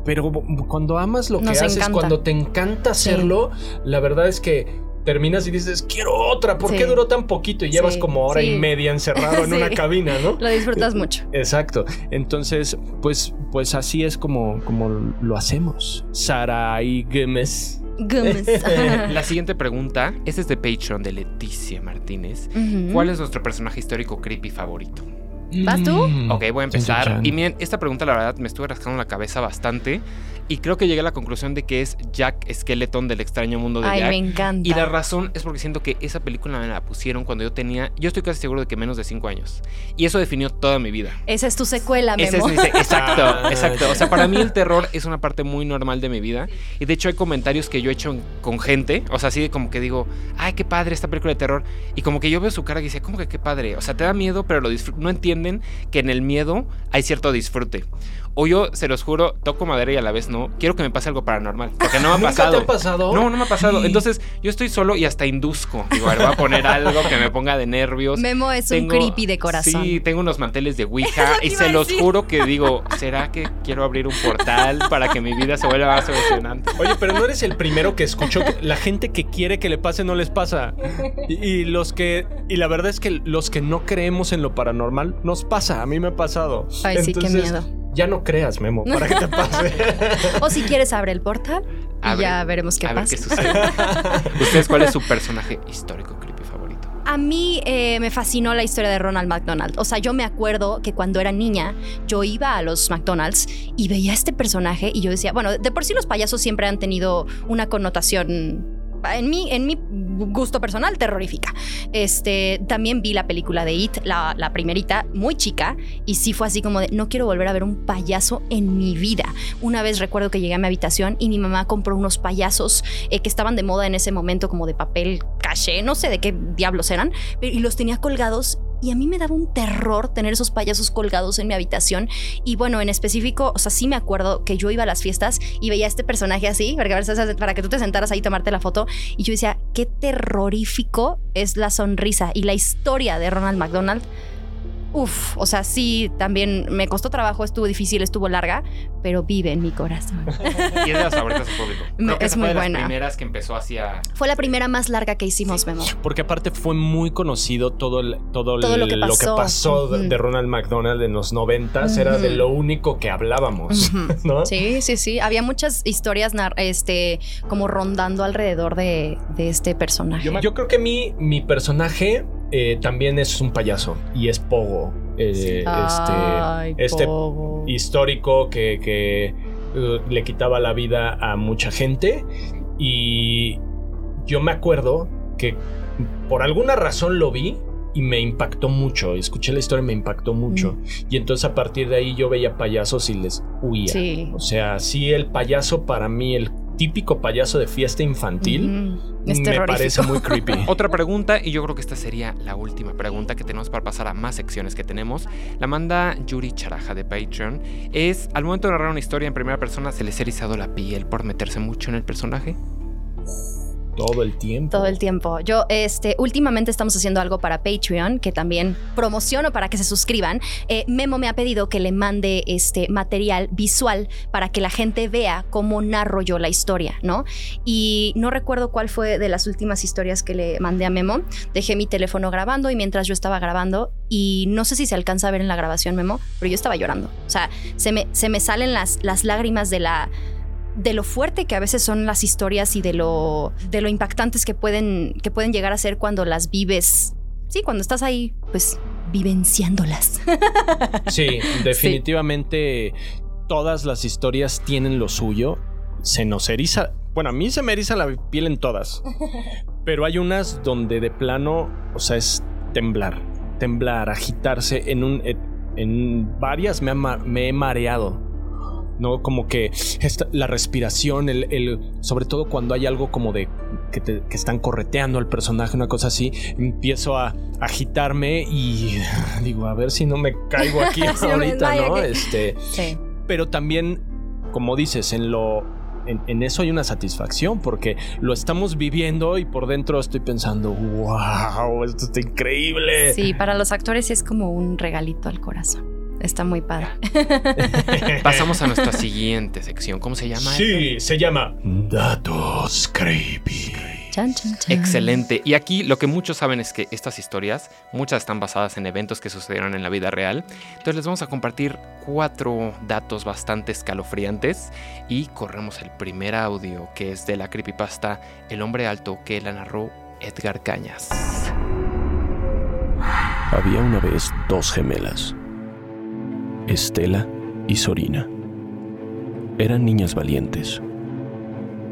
S2: Pero cuando amas lo que
S11: Nos
S2: haces,
S11: encanta.
S2: cuando te encanta hacerlo, la verdad es que terminas y dices, quiero otra, ¿por
S11: Sí.
S2: qué duró tan poquito? Y llevas
S11: Sí,
S2: como hora
S11: sí.
S2: y media encerrado en
S11: Sí.
S2: una cabina, ¿no?
S11: Lo disfrutas mucho.
S2: Exacto. Entonces, pues, pues así es como, como lo hacemos. Sara y Gómez.
S11: Gómez.
S12: La siguiente pregunta, esta es de Patreon de Leticia Martínez. ¿Cuál es nuestro personaje histórico creepy favorito?
S11: ¿Vas tú?
S2: Mm.
S12: Ok, voy a empezar. Y miren, esta pregunta la verdad me estuve rascando la cabeza bastante. Y creo que llegué a la conclusión de que es Jack Skeleton del extraño mundo de
S11: Ay,
S12: Jack.
S11: me encanta.
S12: Y la razón es porque siento que esa película me la pusieron cuando yo tenía, yo estoy casi seguro de que menos de 5 años. Y eso definió toda mi vida.
S11: Esa es tu secuela,
S12: Ese es
S11: Memo.
S12: mi se- exacto,
S2: Ah,
S12: exacto. O sea, para mí el terror es una parte muy normal de mi vida. Y de hecho hay comentarios que yo he hecho con gente. O sea, así de como que digo, ay, qué padre esta película de terror. Y como que yo veo su cara y dice, ¿cómo que qué padre? O sea, te da miedo, pero lo no entienden que en el miedo hay cierto disfrute. O yo, se los juro, toco madera y a la vez no. Quiero que me pase algo paranormal. Porque no me ha
S2: ¿Nunca
S12: pasado.
S2: te ha pasado?
S12: No, no me ha pasado.
S2: Sí.
S12: Entonces, yo estoy solo y hasta induzco. Digo, a ver, voy a poner algo que me ponga de nervios.
S11: Memo es un creepy de corazón.
S12: Sí, tengo unos manteles de Ouija y se los juro que digo, ¿será que quiero abrir un portal para que mi vida se vuelva más emocionante?
S2: Oye, pero no eres el primero que escuchó que la gente que quiere que le pase no les pasa. Y, y los que. Y la verdad es que los que no creemos en lo paranormal nos pasa. A mí me ha pasado.
S11: Ay, sí, qué miedo.
S2: Ya no creas, Memo, para que te pase.
S11: O si quieres, abre el portal y
S12: Abre.
S11: ya veremos qué
S12: a ver
S11: pasa.
S12: qué sucede. ¿Ustedes cuál es su personaje histórico creepy favorito?
S11: A mí eh, me fascinó la historia de Ronald McDonald. O sea, yo me acuerdo que cuando era niña, yo iba a los McDonald's y veía a este personaje y yo decía, bueno, de por sí los payasos siempre han tenido una connotación. En mi, en mi gusto personal, terrorífica. Este, también vi la película de It, la, la primerita, muy chica, y sí fue así como de, no quiero volver a ver un payaso en mi vida. Una vez recuerdo que llegué a mi habitación y mi mamá compró unos payasos eh, que estaban de moda en ese momento, como de papel caché, no sé de qué diablos eran, y los tenía colgados. Y a mí me daba un terror tener esos payasos colgados en mi habitación. Y bueno, en específico, o sea, sí me acuerdo que yo iba a las fiestas y veía a este personaje así, para que tú te sentaras ahí y tomarte la foto. Y yo decía, qué terrorífico es la sonrisa y la historia de Ronald McDonald. Uf, o sea, sí, también me costó trabajo, estuvo difícil, estuvo larga, pero vive en mi corazón.
S12: Y es de las favoritas del público.
S11: Me-
S12: Creo que
S11: es
S12: esa fue
S11: muy
S12: las
S11: buena.
S12: primeras que empezó hacia...
S11: Fue la primera más larga que hicimos, Memo.
S2: Porque aparte fue muy conocido todo, el- todo,
S11: Todo
S2: el-
S11: lo que pasó.
S2: pasó de- Ronald McDonald en los noventas. Era de lo único que hablábamos. ¿no?
S11: Sí, sí, sí. Había muchas historias este, como rondando alrededor de, de este personaje.
S2: Yo, yo creo que mi, mi personaje eh, también es un payaso y es Pogo. eh,
S11: Ay,
S2: este este
S11: Pogo.
S2: histórico que, que, eh, le quitaba la vida a mucha gente. Y yo me acuerdo que por alguna razón lo vi y me impactó mucho. Escuché la historia y me impactó mucho.
S11: Mm.
S2: Y entonces a partir de ahí yo veía payasos y les huía.
S11: Sí.
S2: O sea, sí, el payaso para mí, el típico payaso de fiesta infantil.
S11: Es
S2: me parece muy creepy.
S12: Otra pregunta, y yo creo que esta sería la última pregunta que tenemos para pasar a más secciones que tenemos. La manda Yuri Charaja de Patreon. Es, al momento de narrar una historia en primera persona, ¿se les ha erizado la piel por meterse mucho en el personaje?
S2: Todo el tiempo.
S11: Todo el tiempo. Yo, este, últimamente estamos haciendo algo para Patreon, que también promociono para que se suscriban. Eh, Memo me ha pedido que le mande este material visual para que la gente vea cómo narro yo la historia, ¿no? Y no recuerdo cuál fue de las últimas historias que le mandé a Memo. Dejé mi teléfono grabando y mientras yo estaba grabando, y no sé si se alcanza a ver en la grabación, Memo, pero yo estaba llorando. O sea, se me, se me salen las, las lágrimas de la de lo fuerte que a veces son las historias y de lo, de lo impactantes que pueden, que pueden llegar a ser cuando las vives. Sí, cuando estás ahí, pues vivenciándolas.
S2: Sí, definitivamente todas las historias tienen lo suyo. Se nos eriza. Bueno, a mí se me eriza la piel en todas. Pero hay unas donde de plano, o sea, es temblar. Temblar, agitarse en un. en varias me, me he mareado. ¿No? Como que la respiración, el, el, sobre todo cuando hay algo como de que, te, que, están correteando al personaje, una cosa así, empiezo a agitarme y digo, a ver si no me caigo aquí ahorita, ¿no? Este, sí. Pero también, como dices, en lo en, eso hay una satisfacción porque lo estamos viviendo y por dentro estoy pensando, wow, esto está increíble.
S11: Sí, para los actores es como un regalito al corazón. Está muy padre.
S12: Pasamos a nuestra siguiente sección. ¿Cómo se llama?
S2: Sí, se llama Datos Creepy.
S12: Excelente. Y aquí lo que muchos saben es que estas historias, muchas están basadas en eventos que sucedieron en la vida real. Entonces les vamos a compartir cuatro datos bastante escalofriantes y corremos el primer audio que es de la creepypasta El hombre alto que la narró Edgar Cañas.
S1: Había una vez dos gemelas, Estela y Sorina. Eran niñas valientes.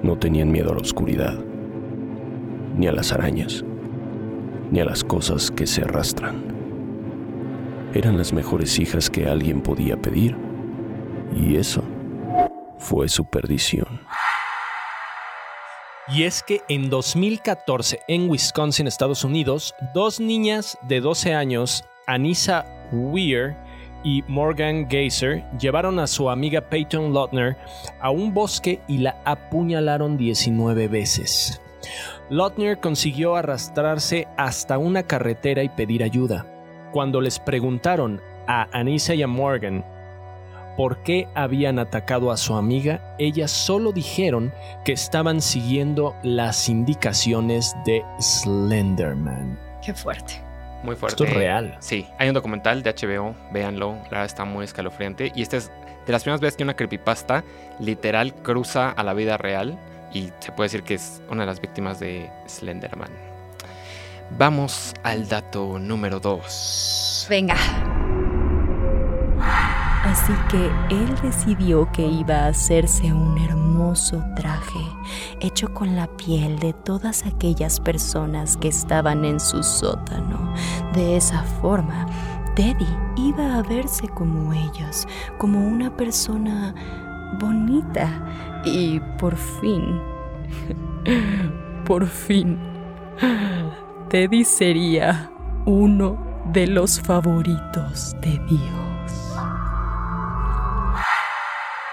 S1: No tenían miedo a la oscuridad ni a las arañas, ni a las cosas que se arrastran. Eran las mejores hijas que alguien podía pedir, y eso fue su perdición.
S2: Y es que en 2014, en Wisconsin, Estados Unidos, dos niñas de 12 años, Anissa Weir y Morgan Geyser, llevaron a su amiga Peyton Lotner a un bosque y la apuñalaron 19 veces. Lotner consiguió arrastrarse hasta una carretera y pedir ayuda. Cuando les preguntaron a Anissa y a Morgan por qué habían atacado a su amiga, ellas solo dijeron que estaban siguiendo las indicaciones de Slenderman.
S11: Qué fuerte.
S12: Muy fuerte.
S2: Esto es real.
S12: Sí, hay un documental de HBO, véanlo, la verdad está muy escalofriante. Y este es de las primeras veces que una creepypasta literal cruza a la vida real y se puede decir que es una de las víctimas de Slenderman. Vamos al dato número 2.
S11: Venga.
S9: Así que él decidió que iba a hacerse un hermoso traje hecho con la piel de todas aquellas personas que estaban en su sótano. De esa forma, Teddy iba a verse como ellos, como una persona bonita y por fin, por fin, Teddy sería uno de los favoritos de Dios.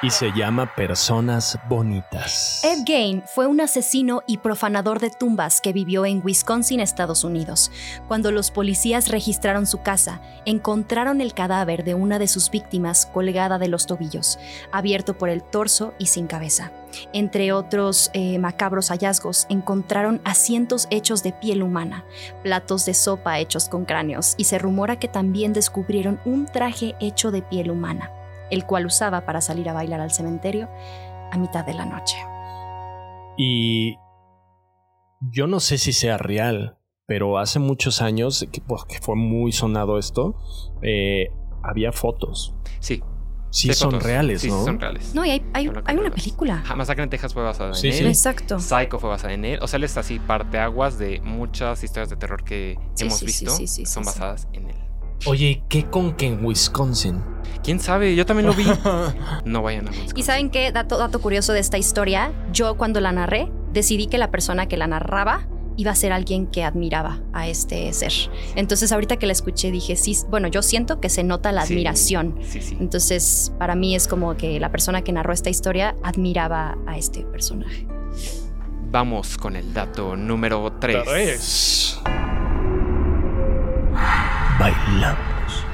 S2: Y se llama Personas Bonitas.
S11: Ed Gain fue un asesino y profanador de tumbas que vivió en Wisconsin, Estados Unidos. Cuando los policías registraron su casa, encontraron el cadáver de una de sus víctimas colgada de los tobillos, abierto por el torso y sin cabeza. Entre otros eh, macabros hallazgos, encontraron asientos hechos de piel humana, platos de sopa hechos con cráneos y se rumora que también descubrieron un traje hecho de piel humana el cual usaba para salir a bailar al cementerio a mitad de la noche.
S2: Y yo no sé si sea real, pero hace muchos años, que, pues, fue muy sonado esto, eh, había fotos.
S12: Sí.
S2: Sí, son reales, ¿no?
S12: Sí, son reales.
S11: No, y hay, hay, una película.
S12: Masacre en Texas fue basada en él.
S11: Sí. Exacto.
S12: Psycho fue basada en él. O sea, él está así parteaguas de muchas historias de terror que hemos visto. son basadas en él.
S2: Oye, ¿qué con que en Wisconsin?
S12: ¿Quién sabe? Yo también lo vi. no vayan a Wisconsin.
S11: ¿Y saben qué? Dato, dato curioso de esta historia. Yo cuando la narré, decidí que la persona que la narraba iba a ser alguien que admiraba a este ser. Entonces ahorita que la escuché dije, sí, bueno, yo siento que se nota la admiración.
S12: Sí, sí.
S11: Entonces para mí es como que la persona que narró esta historia admiraba a este personaje.
S12: Vamos con el dato número 3.
S2: 3
S5: bailamos,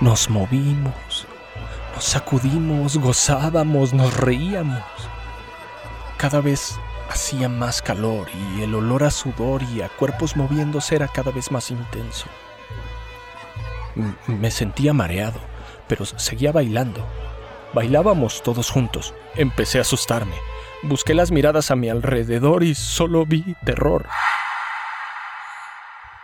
S5: nos movimos, nos sacudimos, gozábamos, nos reíamos. Cada vez hacía más calor y el olor a sudor y a cuerpos moviéndose era cada vez más intenso. Me sentía mareado, pero seguía bailando. Bailábamos todos juntos. Empecé a asustarme. Busqué las miradas a mi alrededor y solo vi terror.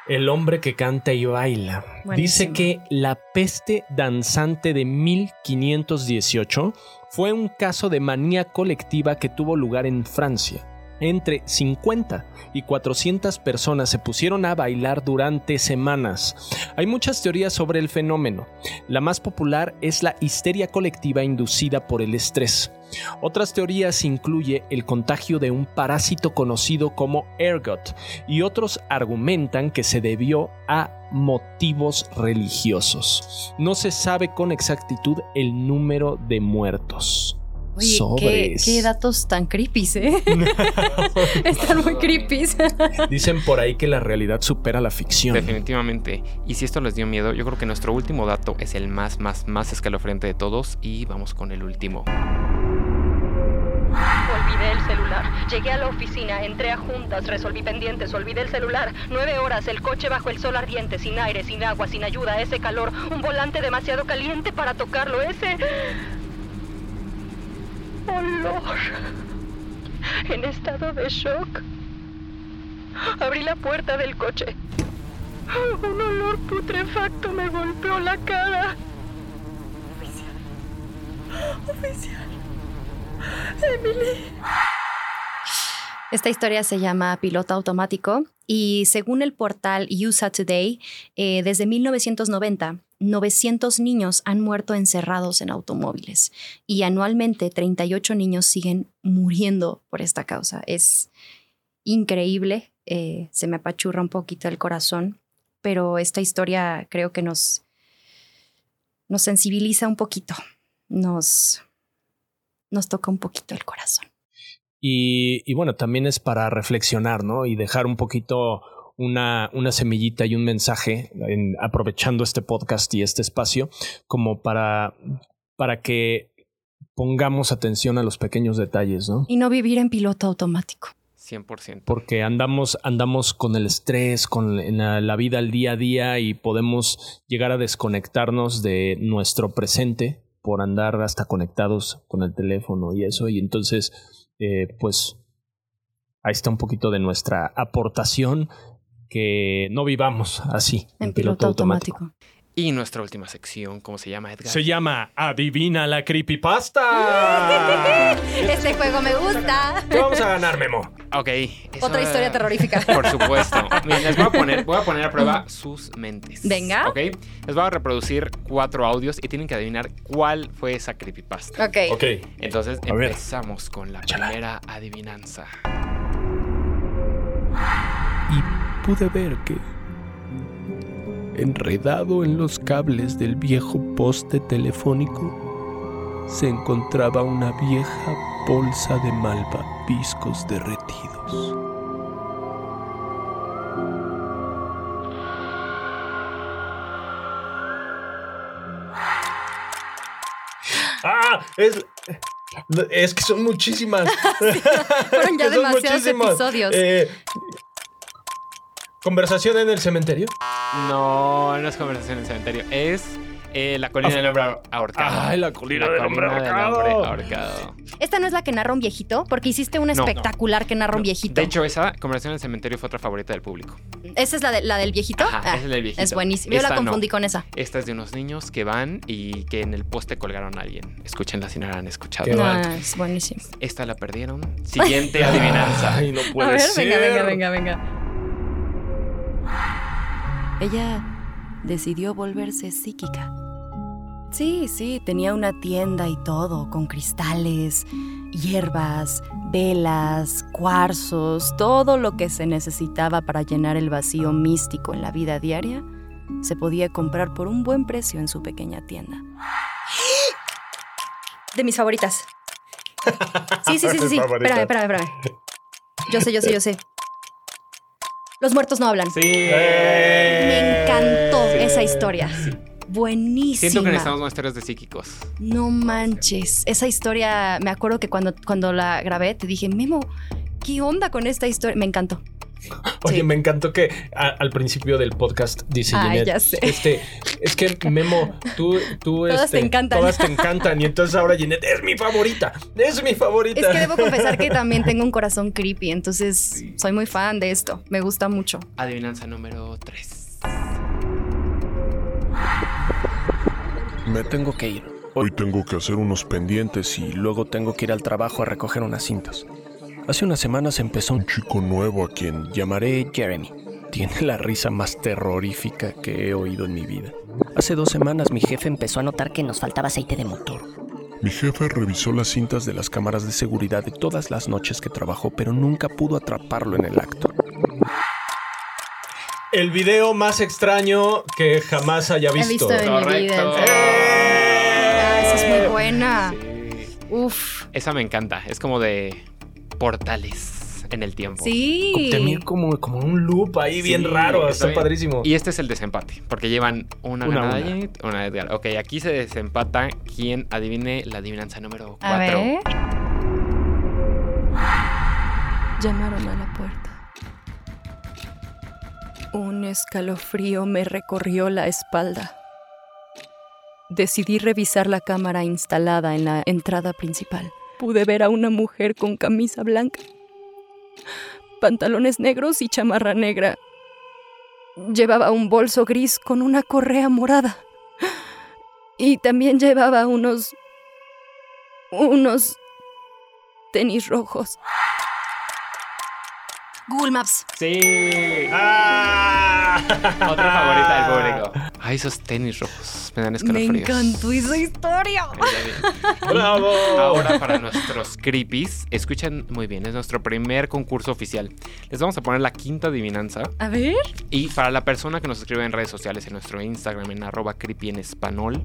S2: El hombre que canta y baila. Dice que la peste danzante de 1518 fue un caso de manía colectiva que tuvo lugar en Francia. Entre 50 y 400 personas se pusieron a bailar durante semanas. Hay muchas teorías sobre el fenómeno. La más popular es la histeria colectiva inducida por el estrés. Otras teorías incluye el contagio de un parásito conocido como ergot y otros argumentan que se debió a motivos religiosos. No se sabe con exactitud el número de muertos.
S11: Oye, ¿qué, datos tan creepy, ¿eh? Están muy creepy.
S2: Dicen por ahí que la realidad supera la ficción.
S12: Definitivamente. Y si esto les dio miedo, yo creo que nuestro último dato es el más, más, más escalofriante de todos. Y vamos con el último.
S8: Olvidé el celular. Llegué a la oficina, entré a juntas, resolví pendientes, olvidé el celular. Nueve horas, el coche bajo el sol ardiente, sin aire, sin agua, sin ayuda, ese calor, un volante demasiado caliente para tocarlo, ese olor. En estado de shock. Abrí la puerta del coche. Un olor putrefacto me golpeó la cara. Oficial. Oficial. Emily.
S11: Esta historia se llama Piloto Automático y según el portal USA Today, eh, desde 1990, 900 niños han muerto encerrados en automóviles y anualmente 38 niños siguen muriendo por esta causa. Es increíble, eh, se me apachurra un poquito el corazón, pero esta historia creo que nos, nos sensibiliza un poquito, nos, nos toca un poquito el corazón.
S2: Y, bueno, también es para reflexionar, ¿no? Y dejar un poquito una, una semillita y un mensaje, en, aprovechando este podcast y este espacio, como para, para que pongamos atención a los pequeños detalles, ¿no?
S11: Y no vivir en piloto automático.
S12: 100%.
S2: Porque andamos, andamos con el estrés, con la, la, vida al día a día y podemos llegar a desconectarnos de nuestro presente por andar hasta conectados con el teléfono y eso. Y entonces eh, pues ahí está un poquito de nuestra aportación que no vivamos así
S11: en, piloto, automático.
S12: Y nuestra última sección, ¿cómo se llama, Edgar?
S2: Se llama Adivina la creepypasta.
S11: este juego me gusta.
S2: ¿Qué vamos a ganar, Memo?
S12: Ok.
S11: Otra historia terrorífica.
S12: Por supuesto. les voy a poner, voy a poner a prueba sus mentes.
S11: Venga.
S12: Ok. Les voy a reproducir cuatro audios y tienen que adivinar cuál fue esa creepypasta.
S11: Ok.
S2: Ok.
S12: Entonces empezamos con la primera adivinanza.
S5: Y pude ver que enredado en los cables del viejo poste telefónico, se encontraba una vieja bolsa de malvaviscos derretidos.
S2: ¡Ah! Es, es que son muchísimas.
S11: Fueron ya demasiados episodios.
S2: Eh, ¿Conversación en el cementerio?
S12: No, no es conversación en el cementerio. Es eh, la colina del hombre ahorcado.
S2: Ay, la colina, del, hombre ahorcado.
S12: ahorcado.
S11: Esta no es la que narra un viejito, porque hiciste una espectacular que narra un viejito.
S12: De hecho, esa conversación en el cementerio fue otra favorita del público.
S11: ¿Esa es la, de, la del viejito?
S12: Ajá, esa es la del viejito.
S11: Es buenísima. Yo la confundí con esa.
S12: Esta es de unos niños que van y que en el poste colgaron a alguien. Escúchenla si no la han escuchado.
S11: No, es buenísima.
S12: Esta la perdieron. Siguiente adivinanza.
S2: Ay, no puede
S11: a ver,
S2: ser.
S11: venga, venga, venga, venga. Ella decidió volverse psíquica. Sí, sí, tenía una tienda y todo, con cristales, hierbas, velas, cuarzos, todo lo que se necesitaba para llenar el vacío místico en la vida diaria, se podía comprar por un buen precio en su pequeña tienda. De mis favoritas. Sí, sí, sí, sí, sí. Espérame, espérame, espérame. Yo sé, yo sé, yo sé. Los muertos no hablan.
S12: Sí.
S11: Me encantó esa historia. Buenísima.
S12: Siento que necesitamos más historias de psíquicos.
S11: No manches. Esa historia, me acuerdo que cuando, cuando la grabé te dije, Memo, ¿qué onda con esta historia? Me encantó.
S2: Oye, me encantó que a- al principio del podcast dice
S11: Ay, ya sé.
S2: este, es que Memo, tú, tú,
S11: Todas
S2: este,
S11: te encantan.
S2: Todas te encantan. Y entonces ahora Ginette es mi favorita. Es mi favorita.
S11: Es que debo confesar que también tengo un corazón creepy, entonces soy muy fan de esto. Me gusta mucho.
S12: Adivinanza número 3.
S5: Me tengo que ir. Hoy tengo que hacer unos pendientes y luego tengo que ir al trabajo a recoger unas cintas.
S1: Hace unas semanas empezó un chico nuevo a quien llamaré Jeremy. Tiene la risa más terrorífica que he oído en mi vida. Hace dos semanas mi jefe empezó a notar que nos faltaba aceite de motor. Mi jefe revisó las cintas de las cámaras de seguridad de todas las noches que trabajó, pero nunca pudo atraparlo en el acto.
S2: El video más extraño que jamás haya visto.
S11: He visto en mi vida. Ah, esa es muy buena. Uf.
S12: Esa me encanta. Es como de portales en el tiempo.
S11: Sí.
S2: Tenía como, como un loop ahí bien raro. Está,
S12: bien.
S2: padrísimo.
S12: Y este es el desempate, porque llevan una,
S2: Una,
S12: ganada
S2: una.
S12: Janet, una Edgar. Ok, aquí se desempata quien adivine la adivinanza número 4.
S11: A ver.
S6: Llamaron a la puerta. Un escalofrío me recorrió la espalda. Decidí revisar la cámara instalada en la entrada principal. Pude ver a una mujer con camisa blanca, pantalones negros y chamarra negra. Llevaba un bolso gris con una correa morada. Y también llevaba unos... unos tenis rojos.
S11: Google Maps.
S12: Sí.
S2: Ah.
S12: Otra favorita del público. Ay, esos tenis rojos. Me dan
S11: Me
S12: escalofríos.
S11: encantó esa historia.
S2: ¡Bravo!
S12: Ahora para nuestros creepies, escuchen muy bien, es nuestro primer concurso oficial. Les vamos a poner la quinta adivinanza.
S11: A ver.
S12: Y para la persona que nos escribe en redes sociales, en nuestro Instagram, en arroba creepy en español,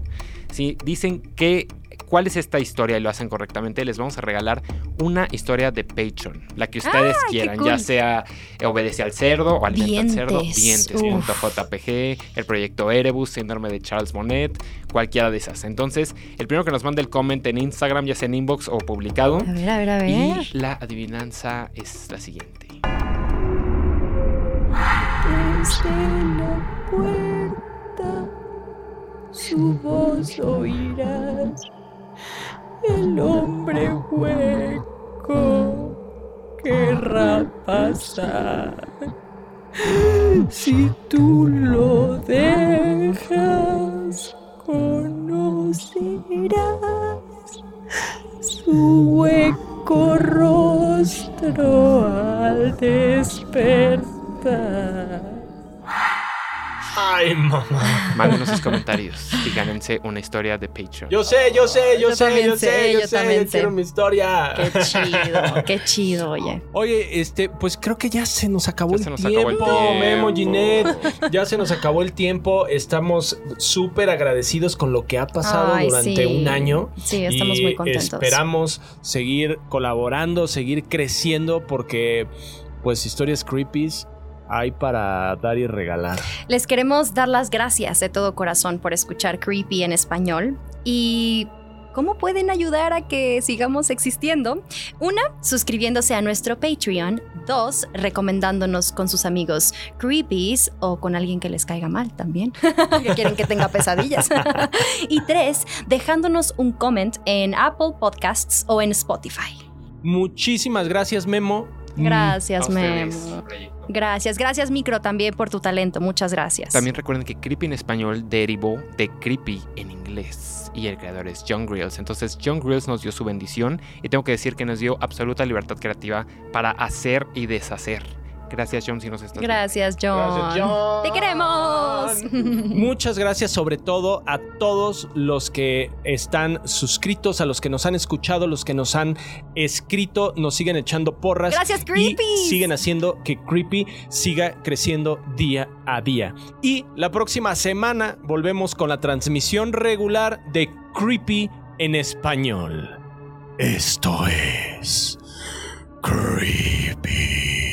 S12: si dicen que cuál es esta historia y lo hacen correctamente, les vamos a regalar una historia de Patreon, la que ustedes
S11: ¡Ah,
S12: quieran,
S11: cool!
S12: ya sea eh, Obedece al Cerdo o Alimenta al Cerdo,
S11: Dientes,
S12: Dientes.jpg, el proyecto Erebus, Síndrome de Charles Bonnet, cualquiera de esas. Entonces, el primero que nos mande el comment en Instagram, ya sea en inbox o publicado,
S11: A ver, a ver, a ver.
S12: y la adivinanza es la siguiente.
S6: Desde la puerta su voz oirás. El hombre hueco querrá pasar. Si tú lo dejas, conocerás su hueco rostro al despertar.
S2: Ay, mamá.
S12: Mándenos sus comentarios y gánense una historia de Patreon.
S2: Yo sé, yo sé, yo,
S11: Yo
S2: sé,
S11: también
S2: yo sé,
S11: sé,
S2: yo,
S11: yo
S2: sé,
S11: también
S2: yo
S11: sé.
S2: quiero mi historia.
S11: Qué chido, qué chido, oye.
S2: Oye, este, pues creo que ya se nos acabó,
S12: Ya
S2: el,
S12: se nos
S2: tiempo,
S12: acabó el tiempo.
S2: Memo, Ginette. Ya se nos acabó el tiempo. Estamos súper agradecidos con lo que ha pasado
S11: Ay,
S2: durante
S11: sí.
S2: un año.
S11: Sí, estamos
S2: Y
S11: muy contentos.
S2: Esperamos seguir colaborando, seguir creciendo, porque, pues, historias creepies hay para dar y regalar.
S11: Les queremos dar las gracias de todo corazón por escuchar Creepy en español y cómo pueden ayudar a que sigamos existiendo. Una, suscribiéndose a nuestro Patreon. Dos, recomendándonos con sus amigos Creepies o con alguien que les caiga mal también, que quieren que tenga pesadillas. y tres, dejándonos un comment en Apple Podcasts o en Spotify.
S2: Muchísimas gracias, Memo.
S11: Gracias,
S12: A ustedes,
S11: Memo. Gracias, gracias Micro también por tu talento. Muchas gracias.
S12: También recuerden que Creepy en español derivó de Creepy en inglés y el creador es John Grills. Entonces John Grills nos dio su bendición y tengo que decir que nos dio absoluta libertad creativa para hacer y deshacer. Gracias John si nos estás viendo.
S11: Gracias, John.
S2: Gracias, John.
S11: Te queremos.
S2: Muchas gracias sobre todo a todos los que están suscritos, a los que nos han escuchado, los que nos han escrito, nos siguen echando porras.
S11: Gracias,
S2: y
S11: Creepies.
S2: siguen haciendo que Creepy siga creciendo día a día. Y la próxima semana volvemos con la transmisión regular de Creepy en español. Esto es Creepy.